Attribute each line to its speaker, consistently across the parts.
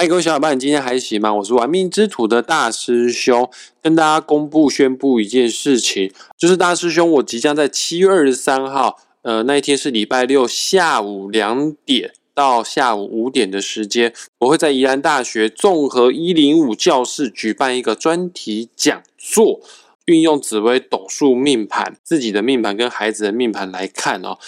Speaker 1: 嗨，各位小伙伴，今天还行吗？我是玩命之徒的大师兄，跟大家公布宣布一件事情，就是大师兄，我即将在七月二十三号，呃，那一天是礼拜六下午两点到下午五点的时间，我会在宜兰大学综合一零五教室举办一个专题讲座，运用紫微斗数命盘，自己的命盘跟孩子的命盘来看哦，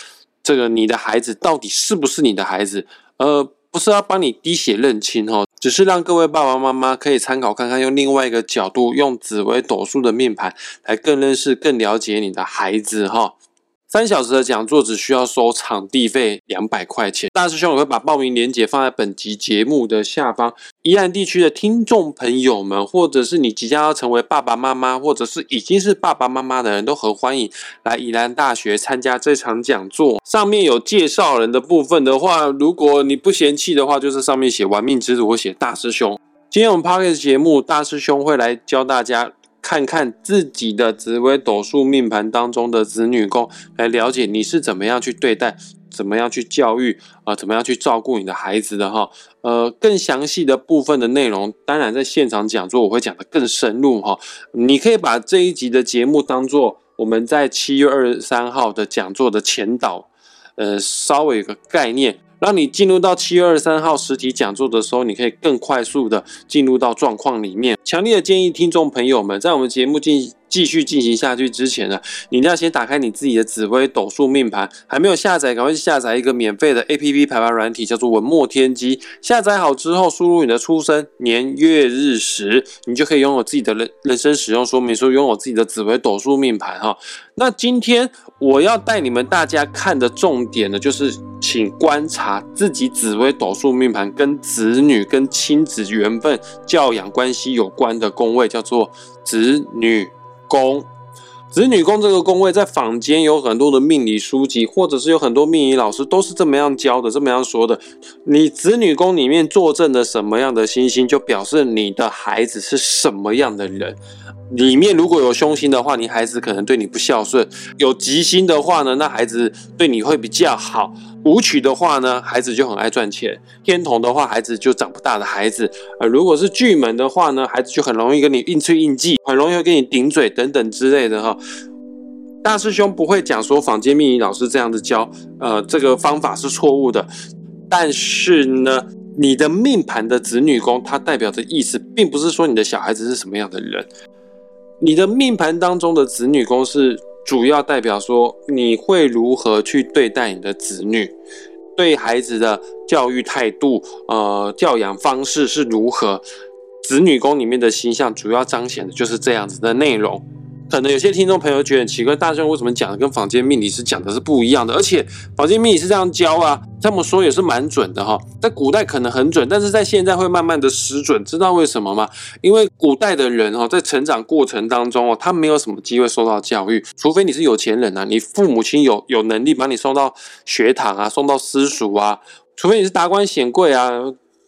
Speaker 1: 这个你的孩子到底是不是你的孩子？呃。不是要帮你滴血认亲哦，只是让各位爸爸妈妈可以参考看看，用另外一个角度，用紫微斗数的命盘来更认识、更了解你的孩子哈。三小时的讲座只需要收场地费两百块钱。大师兄，我会把报名链接放在本集节目的下方。宜兰地区的听众朋友们，或者是你即将要成为爸爸妈妈，或者是已经是爸爸妈妈的人都很欢迎来宜兰大学参加这场讲座。上面有介绍人的部分的话，如果你不嫌弃的话，就是上面写“玩命之徒”或写“大师兄”。今天我们 p o d c a s 节目，大师兄会来教大家。看看自己的紫微斗数命盘当中的子女宫，来了解你是怎么样去对待，怎么样去教育啊，怎么样去照顾你的孩子的哈。呃，更详细的部分的内容，当然在现场讲座我会讲的更深入哈。你可以把这一集的节目当做我们在七月二十三号的讲座的前导，呃，稍微有个概念。让你进入到七月二十三号实体讲座的时候，你可以更快速的进入到状况里面。强烈的建议听众朋友们，在我们节目进继续进行下去之前呢，你一定要先打开你自己的紫微斗数命盘，还没有下载，赶快去下载一个免费的 A P P 排盘软体，叫做文墨天机。下载好之后，输入你的出生年月日时，你就可以拥有自己的人人生使用说明书，拥有自己的紫微斗数命盘哈。那今天我要带你们大家看的重点呢，就是。请观察自己紫微斗数命盘跟子女、跟亲子缘分、教养关系有关的宫位，叫做子女宫。子女宫这个宫位，在坊间有很多的命理书籍，或者是有很多命理老师都是这么样教的，这么样说的。你子女宫里面坐镇的什么样的星星，就表示你的孩子是什么样的人。里面如果有凶星的话，你孩子可能对你不孝顺；有吉星的话呢，那孩子对你会比较好。武曲的话呢，孩子就很爱赚钱；天同的话，孩子就长不大的孩子。呃，如果是巨门的话呢，孩子就很容易跟你应催应记，很容易跟你顶嘴等等之类的哈。大师兄不会讲说坊间命理老师这样子教，呃，这个方法是错误的。但是呢，你的命盘的子女宫，它代表的意思，并不是说你的小孩子是什么样的人。你的命盘当中的子女宫是。主要代表说你会如何去对待你的子女，对孩子的教育态度，呃，教养方式是如何？子女宫里面的形象主要彰显的就是这样子的内容。可能有些听众朋友觉得很奇怪，大兄为什么讲的跟坊间命理师讲的是不一样的？而且坊间命理是这样教啊，这么说也是蛮准的哈。在古代可能很准，但是在现在会慢慢的失准，知道为什么吗？因为古代的人哈，在成长过程当中哦，他没有什么机会受到教育，除非你是有钱人啊，你父母亲有有能力把你送到学堂啊，送到私塾啊，除非你是达官显贵啊，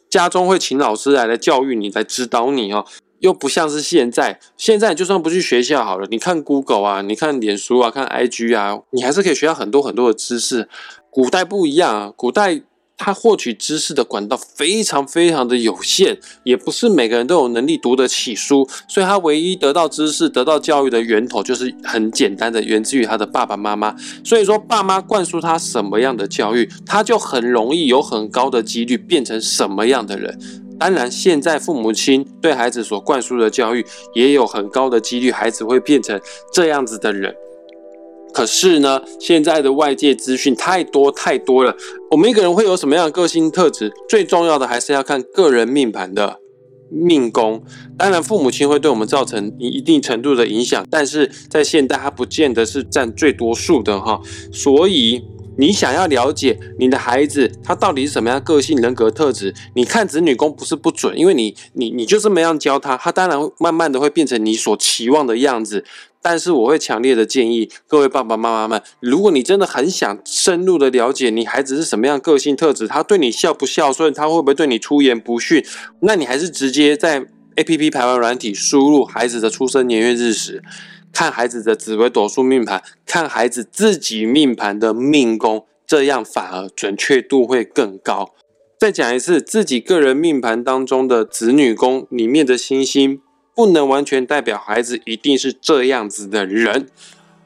Speaker 1: 家中会请老师来来教育你，来指导你哦。又不像是现在，现在就算不去学校好了，你看 Google 啊，你看脸书啊，看 IG 啊，你还是可以学到很多很多的知识。古代不一样啊，古代他获取知识的管道非常非常的有限，也不是每个人都有能力读得起书，所以他唯一得到知识、得到教育的源头就是很简单的，源自于他的爸爸妈妈。所以说，爸妈灌输他什么样的教育，他就很容易有很高的几率变成什么样的人。当然，现在父母亲对孩子所灌输的教育，也有很高的几率，孩子会变成这样子的人。可是呢，现在的外界资讯太多太多了，我们一个人会有什么样的个性特质，最重要的还是要看个人命盘的命宫。当然，父母亲会对我们造成一定程度的影响，但是在现代，它不见得是占最多数的哈。所以。你想要了解你的孩子他到底是什么样个性人格特质？你看子女宫不是不准，因为你你你就这么样教他，他当然慢慢的会变成你所期望的样子。但是我会强烈的建议各位爸爸妈妈们，如果你真的很想深入的了解你孩子是什么样个性特质，他对你孝不孝顺，他会不会对你出言不逊，那你还是直接在 A P P 排完软体输入孩子的出生年月日时。看孩子的紫微斗数命盘，看孩子自己命盘的命宫，这样反而准确度会更高。再讲一次，自己个人命盘当中的子女宫里面的星星，不能完全代表孩子一定是这样子的人，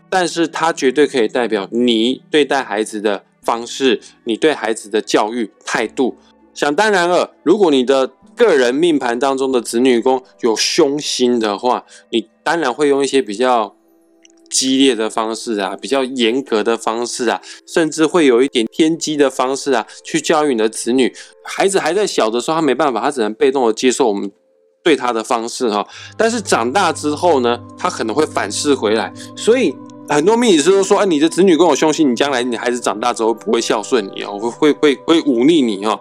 Speaker 1: 但是它绝对可以代表你对待孩子的方式，你对孩子的教育态度。想当然了，如果你的个人命盘当中的子女宫有凶星的话，你当然会用一些比较。激烈的方式啊，比较严格的方式啊，甚至会有一点偏激的方式啊，去教育你的子女。孩子还在小的时候，他没办法，他只能被动的接受我们对他的方式哈。但是长大之后呢，他可能会反噬回来。所以很多命理师都说，哎，你的子女跟我凶心，你将来你孩子长大之后不会孝顺你哦，会会会会忤逆你哦。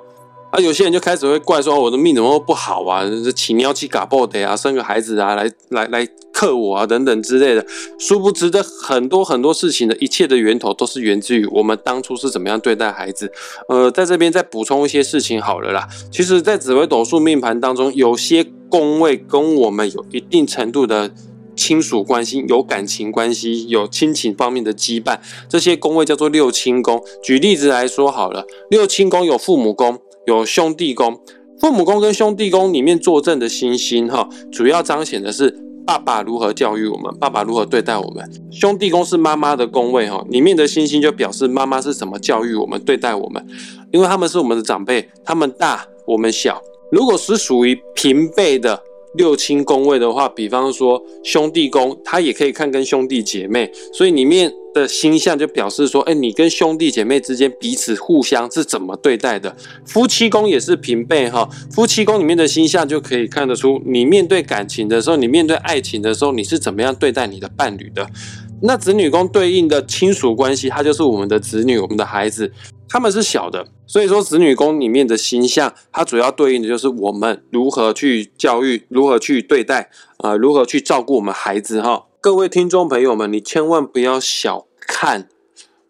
Speaker 1: 啊，有些人就开始会怪说，我的命怎么不好啊？这起尿气嘎爆的啊，生个孩子啊，来来来克我啊，等等之类的。殊不知的很多很多事情的一切的源头，都是源自于我们当初是怎么样对待孩子。呃，在这边再补充一些事情好了啦。其实，在紫微斗数命盘当中，有些宫位跟我们有一定程度的亲属关系，有感情关系，有亲情方面的羁绊。这些宫位叫做六亲宫。举例子来说好了，六亲宫有父母宫。有兄弟宫、父母宫跟兄弟宫里面坐镇的星星，哈，主要彰显的是爸爸如何教育我们，爸爸如何对待我们。兄弟宫是妈妈的宫位，哈，里面的星星就表示妈妈是怎么教育我们、对待我们，因为他们是我们的长辈，他们大，我们小。如果是属于平辈的。六亲宫位的话，比方说兄弟宫，它也可以看跟兄弟姐妹，所以里面的星象就表示说，哎，你跟兄弟姐妹之间彼此互相是怎么对待的。夫妻宫也是平辈哈，夫妻宫里面的星象就可以看得出，你面对感情的时候，你面对爱情的时候，你是怎么样对待你的伴侣的。那子女宫对应的亲属关系，它就是我们的子女，我们的孩子。他们是小的，所以说子女宫里面的星象，它主要对应的就是我们如何去教育，如何去对待，啊，如何去照顾我们孩子哈。各位听众朋友们，你千万不要小看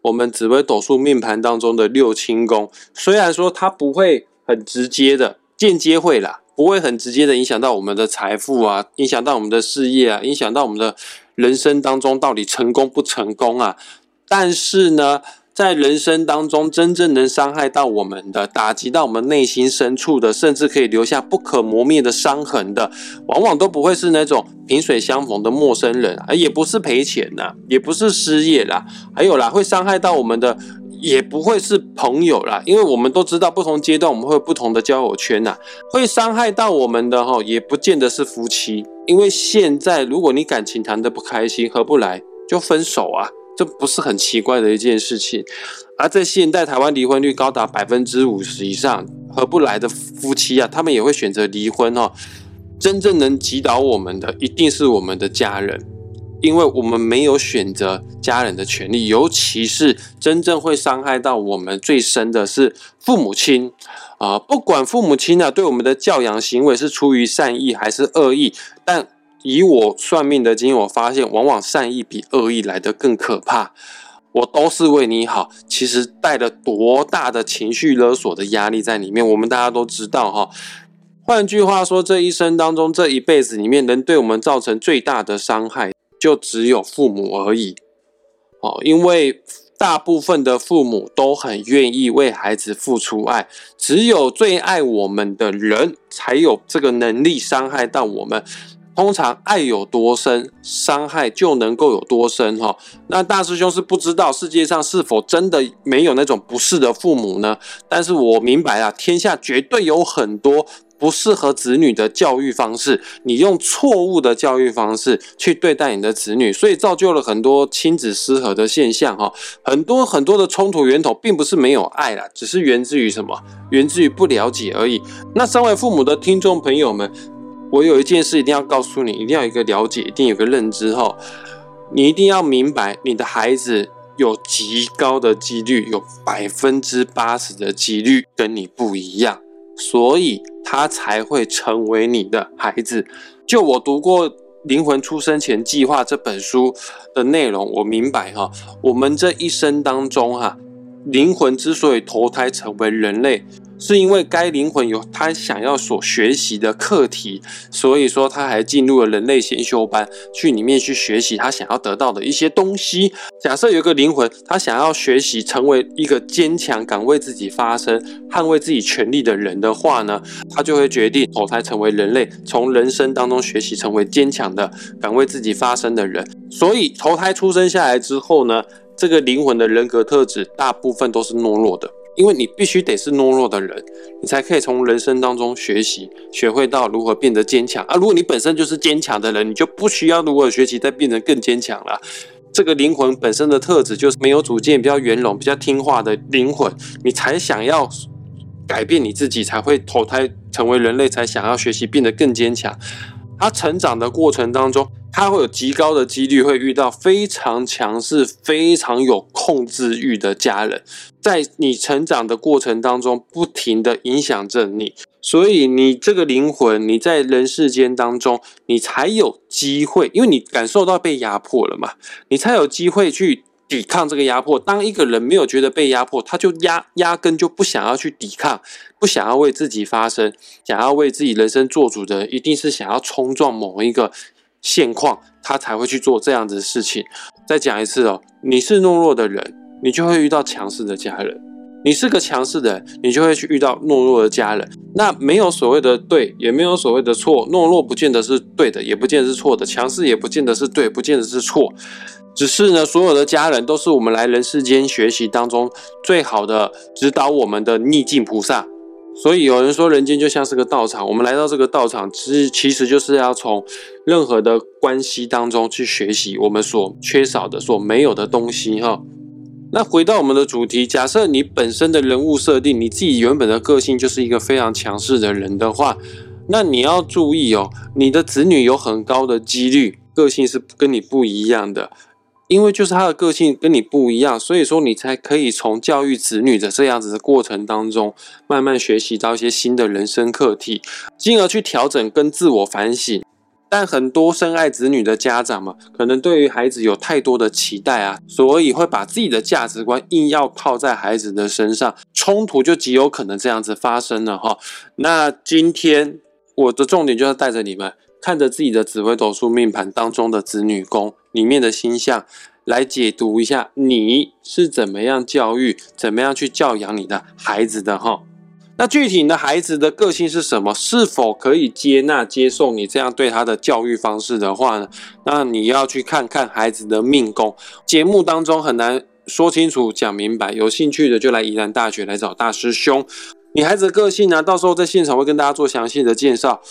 Speaker 1: 我们紫微斗数命盘当中的六亲宫，虽然说它不会很直接的，间接会啦，不会很直接的影响到我们的财富啊，影响到我们的事业啊，影响到我们的人生当中到底成功不成功啊，但是呢。在人生当中，真正能伤害到我们的、打击到我们内心深处的，甚至可以留下不可磨灭的伤痕的，往往都不会是那种萍水相逢的陌生人，啊也不是赔钱呐，也不是失业啦，还有啦，会伤害到我们的，也不会是朋友啦，因为我们都知道，不同阶段我们会有不同的交友圈呐，会伤害到我们的哈，也不见得是夫妻，因为现在如果你感情谈得不开心，合不来，就分手啊。这不是很奇怪的一件事情，而在现代台湾离婚率高达百分之五十以上，合不来的夫妻啊，他们也会选择离婚哦。真正能击倒我们的，一定是我们的家人，因为我们没有选择家人的权利，尤其是真正会伤害到我们最深的是父母亲啊。不管父母亲呢对我们的教养行为是出于善意还是恶意，但。以我算命的经验，我发现往往善意比恶意来得更可怕。我都是为你好，其实带了多大的情绪勒索的压力在里面，我们大家都知道哈。换句话说，这一生当中，这一辈子里面，能对我们造成最大的伤害，就只有父母而已。哦，因为大部分的父母都很愿意为孩子付出爱，只有最爱我们的人，才有这个能力伤害到我们。通常爱有多深，伤害就能够有多深哈。那大师兄是不知道世界上是否真的没有那种不是的父母呢？但是我明白啊，天下绝对有很多不适合子女的教育方式。你用错误的教育方式去对待你的子女，所以造就了很多亲子失和的现象哈。很多很多的冲突源头并不是没有爱啦，只是源自于什么？源自于不了解而已。那身为父母的听众朋友们。我有一件事一定要告诉你，一定要有一个了解，一定有个认知哈。你一定要明白，你的孩子有极高的几率，有百分之八十的几率跟你不一样，所以他才会成为你的孩子。就我读过《灵魂出生前计划》这本书的内容，我明白哈，我们这一生当中哈，灵魂之所以投胎成为人类。是因为该灵魂有他想要所学习的课题，所以说他还进入了人类先修班，去里面去学习他想要得到的一些东西。假设有一个灵魂，他想要学习成为一个坚强、敢为自己发声、捍卫自己权利的人的话呢，他就会决定投胎成为人类，从人生当中学习成为坚强的、敢为自己发声的人。所以投胎出生下来之后呢，这个灵魂的人格特质大部分都是懦弱的。因为你必须得是懦弱的人，你才可以从人生当中学习，学会到如何变得坚强啊！如果你本身就是坚强的人，你就不需要如何学习再变得更坚强了。这个灵魂本身的特质就是没有主见、比较圆融、比较听话的灵魂，你才想要改变你自己，才会投胎成为人类，才想要学习变得更坚强。他成长的过程当中，他会有极高的几率会遇到非常强势、非常有控制欲的家人，在你成长的过程当中，不停的影响着你，所以你这个灵魂，你在人世间当中，你才有机会，因为你感受到被压迫了嘛，你才有机会去。抵抗这个压迫。当一个人没有觉得被压迫，他就压压根就不想要去抵抗，不想要为自己发声，想要为自己人生做主的，一定是想要冲撞某一个现况，他才会去做这样子的事情。再讲一次哦，你是懦弱的人，你就会遇到强势的家人；你是个强势的人，你就会去遇到懦弱的家人。那没有所谓的对，也没有所谓的错。懦弱不见得是对的，也不见得是错的；强势也不见得是对，不见得是错。只是呢，所有的家人都是我们来人世间学习当中最好的指导我们的逆境菩萨。所以有人说，人间就像是个道场。我们来到这个道场，其实其实就是要从任何的关系当中去学习我们所缺少的、所没有的东西。哈，那回到我们的主题，假设你本身的人物设定，你自己原本的个性就是一个非常强势的人的话，那你要注意哦，你的子女有很高的几率个性是跟你不一样的。因为就是他的个性跟你不一样，所以说你才可以从教育子女的这样子的过程当中，慢慢学习到一些新的人生课题，进而去调整跟自我反省。但很多深爱子女的家长嘛，可能对于孩子有太多的期待啊，所以会把自己的价值观硬要套在孩子的身上，冲突就极有可能这样子发生了哈。那今天我的重点就是带着你们。看着自己的紫微斗数命盘当中的子女宫里面的星象，来解读一下你是怎么样教育、怎么样去教养你的孩子的哈。那具体你的孩子的个性是什么？是否可以接纳、接受你这样对他的教育方式的话呢？那你要去看看孩子的命宫。节目当中很难说清楚、讲明白，有兴趣的就来宜兰大学来找大师兄。你孩子的个性呢？到时候在现场会跟大家做详细的介绍。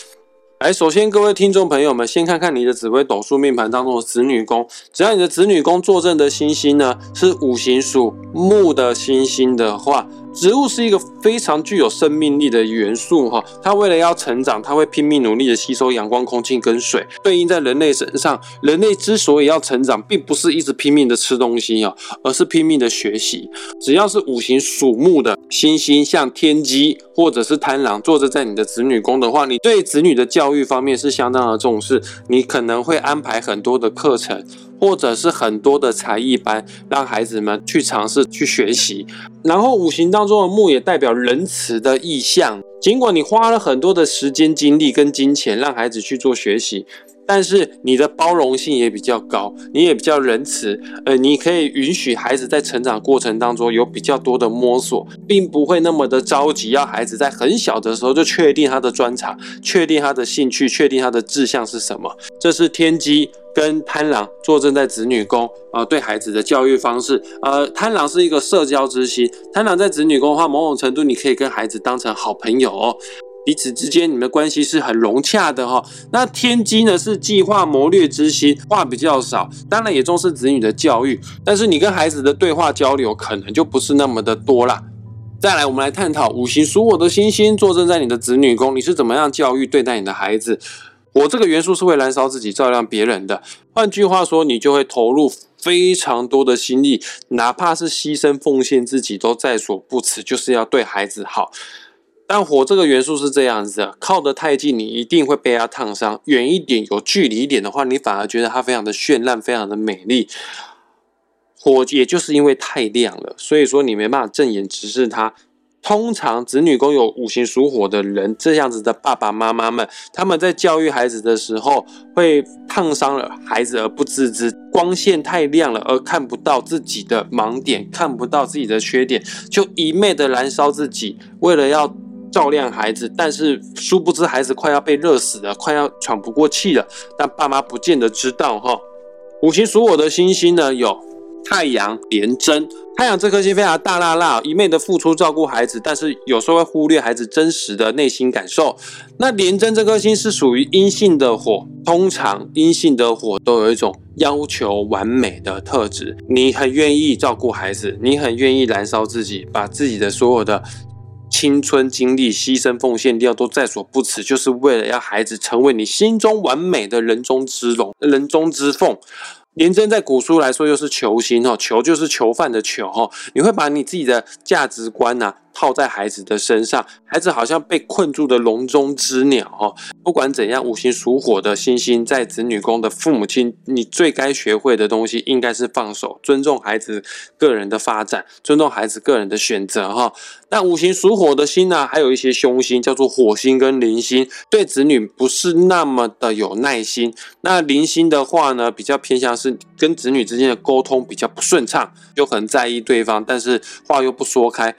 Speaker 1: 来，首先各位听众朋友们，先看看你的紫微斗数命盘当中的子女宫。只要你的子女宫坐镇的星星呢是五行属木的星星的话。植物是一个非常具有生命力的元素，哈，它为了要成长，它会拼命努力的吸收阳光、空气跟水。对应在人类身上，人类之所以要成长，并不是一直拼命的吃东西啊，而是拼命的学习。只要是五行属木的星星，像天机或者是贪狼，坐着在你的子女宫的话，你对子女的教育方面是相当的重视，你可能会安排很多的课程。或者是很多的才艺班，让孩子们去尝试去学习。然后五行当中的木也代表仁慈的意向。尽管你花了很多的时间、精力跟金钱让孩子去做学习。但是你的包容性也比较高，你也比较仁慈，呃，你可以允许孩子在成长过程当中有比较多的摸索，并不会那么的着急，要孩子在很小的时候就确定他的专长，确定他的兴趣，确定他的志向是什么。这是天机跟贪狼坐镇在子女宫啊，对孩子的教育方式，呃，贪狼是一个社交之心，贪狼在子女宫的话，某种程度你可以跟孩子当成好朋友哦。彼此之间，你们的关系是很融洽的哈。那天机呢，是计划谋略之心，话比较少，当然也重视子女的教育，但是你跟孩子的对话交流可能就不是那么的多啦。再来，我们来探讨五行属火的星星坐镇在你的子女宫，你是怎么样教育对待你的孩子？火这个元素是会燃烧自己，照亮别人的。换句话说，你就会投入非常多的心力，哪怕是牺牲奉献自己都在所不辞，就是要对孩子好。但火这个元素是这样子的，靠得太近，你一定会被它烫伤；远一点，有距离一点的话，你反而觉得它非常的绚烂，非常的美丽。火也就是因为太亮了，所以说你没办法正眼直视它。通常子女宫有五行属火的人，这样子的爸爸妈妈们，他们在教育孩子的时候，会烫伤了孩子而不自知，光线太亮了而看不到自己的盲点，看不到自己的缺点，就一昧的燃烧自己，为了要照亮孩子，但是殊不知孩子快要被热死了，快要喘不过气了，但爸妈不见得知道哈。五行属火的星星呢，有太阳、廉贞。太阳这颗星非常大辣辣，一昧的付出照顾孩子，但是有时候会忽略孩子真实的内心感受。那廉贞这颗星是属于阴性的火，通常阴性的火都有一种要求完美的特质。你很愿意照顾孩子，你很愿意燃烧自己，把自己的所有的青春精力牺牲奉献掉都在所不辞，就是为了要孩子成为你心中完美的人中之龙、人中之凤。廉贞在古书来说又是囚心哦，囚就是囚犯的囚哦，你会把你自己的价值观呐。套在孩子的身上，孩子好像被困住的笼中之鸟哦。不管怎样，五行属火的星星在子女宫的父母亲，你最该学会的东西应该是放手，尊重孩子个人的发展，尊重孩子个人的选择哈。那五行属火的星呢，还有一些凶星，叫做火星跟铃星，对子女不是那么的有耐心。那铃星的话呢，比较偏向是跟子女之间的沟通比较不顺畅，就很在意对方，但是话又不说开。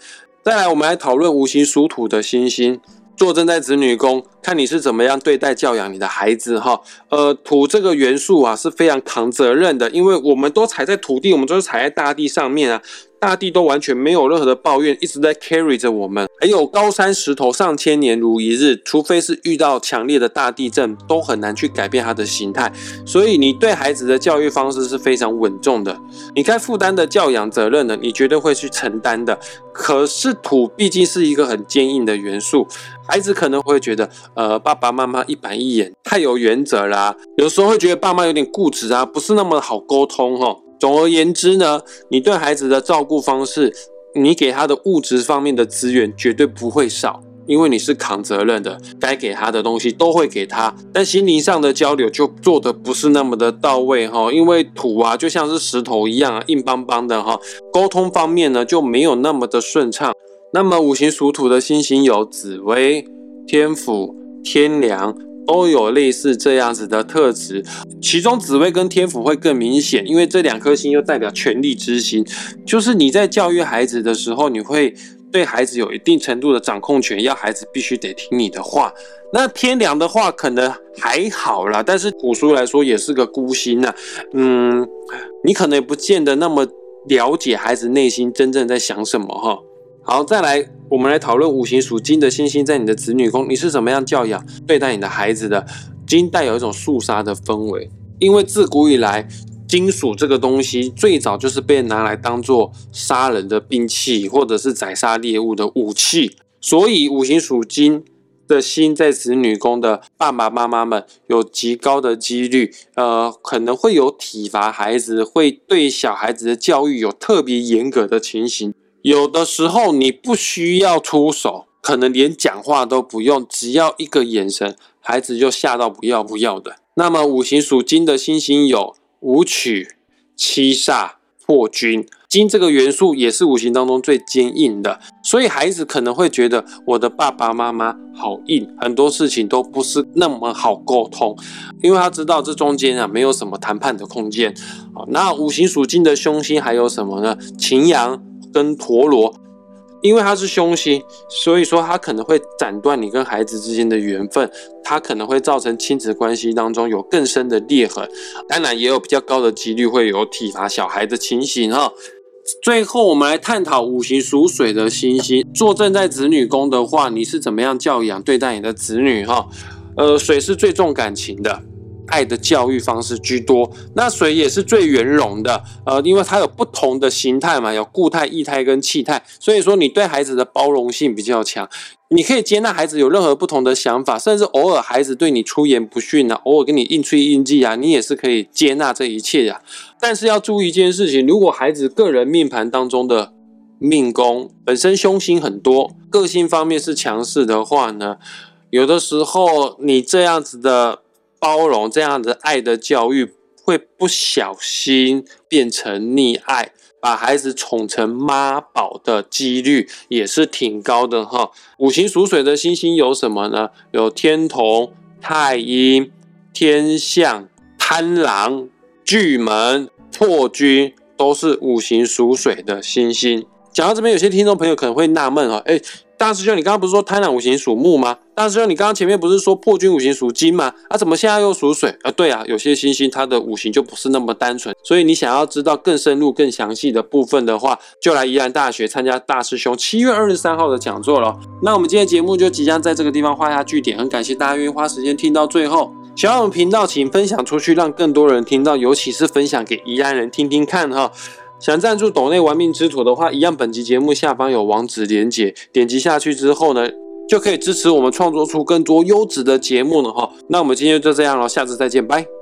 Speaker 1: 再来，我们来讨论五行属土的星星坐正在子女宫，看你是怎么样对待教养你的孩子哈。呃，土这个元素啊是非常扛责任的，因为我们都踩在土地，我们都是踩在大地上面啊。大地都完全没有任何的抱怨，一直在 carry 着我们。还有高山石头上千年如一日，除非是遇到强烈的大地震，都很难去改变它的形态。所以你对孩子的教育方式是非常稳重的，你该负担的教养责任呢，你绝对会去承担的。可是土毕竟是一个很坚硬的元素，孩子可能会觉得，呃，爸爸妈妈一板一眼，太有原则啦。有时候会觉得爸妈有点固执啊，不是那么好沟通哈。总而言之呢，你对孩子的照顾方式，你给他的物质方面的资源绝对不会少，因为你是扛责任的，该给他的东西都会给他。但心灵上的交流就做的不是那么的到位哈，因为土啊就像是石头一样硬邦邦的哈，沟通方面呢就没有那么的顺畅。那么五行属土的星星有紫薇、天府、天梁。都有类似这样子的特质，其中紫薇跟天府会更明显，因为这两颗星又代表权力之星，就是你在教育孩子的时候，你会对孩子有一定程度的掌控权，要孩子必须得听你的话。那天良的话可能还好啦，但是古书来说也是个孤星呐，嗯，你可能也不见得那么了解孩子内心真正在想什么哈。好，再来，我们来讨论五行属金的星星在你的子女宫，你是怎么样教养对待你的孩子的？金带有一种肃杀的氛围，因为自古以来，金属这个东西最早就是被拿来当做杀人的兵器，或者是宰杀猎物的武器。所以，五行属金的心在子女宫的爸爸妈妈们，有极高的几率，呃，可能会有体罚孩子，会对小孩子的教育有特别严格的情形。有的时候你不需要出手，可能连讲话都不用，只要一个眼神，孩子就吓到不要不要的。那么五行属金的星星有武曲、七煞、破军，金这个元素也是五行当中最坚硬的，所以孩子可能会觉得我的爸爸妈妈好硬，很多事情都不是那么好沟通，因为他知道这中间啊没有什么谈判的空间。好，那五行属金的凶星还有什么呢？擎羊。跟陀螺，因为它是凶星，所以说它可能会斩断你跟孩子之间的缘分，它可能会造成亲子关系当中有更深的裂痕，当然也有比较高的几率会有体罚小孩的情形哈。最后我们来探讨五行属水的星星坐镇在子女宫的话，你是怎么样教养对待你的子女哈？呃，水是最重感情的。爱的教育方式居多，那水也是最圆融的，呃，因为它有不同的形态嘛，有固态、液态跟气态，所以说你对孩子的包容性比较强，你可以接纳孩子有任何不同的想法，甚至偶尔孩子对你出言不逊啊，偶尔跟你硬吹硬记啊，你也是可以接纳这一切呀。但是要注意一件事情，如果孩子个人命盘当中的命宫本身凶星很多，个性方面是强势的话呢，有的时候你这样子的。包容这样的爱的教育会不小心变成溺爱，把孩子宠成妈宝的几率也是挺高的哈。五行属水的星星有什么呢？有天同、太阴、天象、贪狼、巨门、破军，都是五行属水的星星。讲到这边，有些听众朋友可能会纳闷哈，哎，大师兄，你刚刚不是说贪婪五行属木吗？大师兄，你刚刚前面不是说破军五行属金吗？啊，怎么现在又属水？啊，对啊，有些星星它的五行就不是那么单纯，所以你想要知道更深入、更详细的部分的话，就来宜兰大学参加大师兄七月二十三号的讲座了。那我们今天节目就即将在这个地方画下句点，很感谢大家愿意花时间听到最后。喜欢我们频道，请分享出去，让更多人听到，尤其是分享给宜兰人听听看哈。想赞助岛内玩命之徒的话，一样，本集节目下方有网址连接，点击下去之后呢，就可以支持我们创作出更多优质的节目了哈。那我们今天就这样了，下次再见，拜。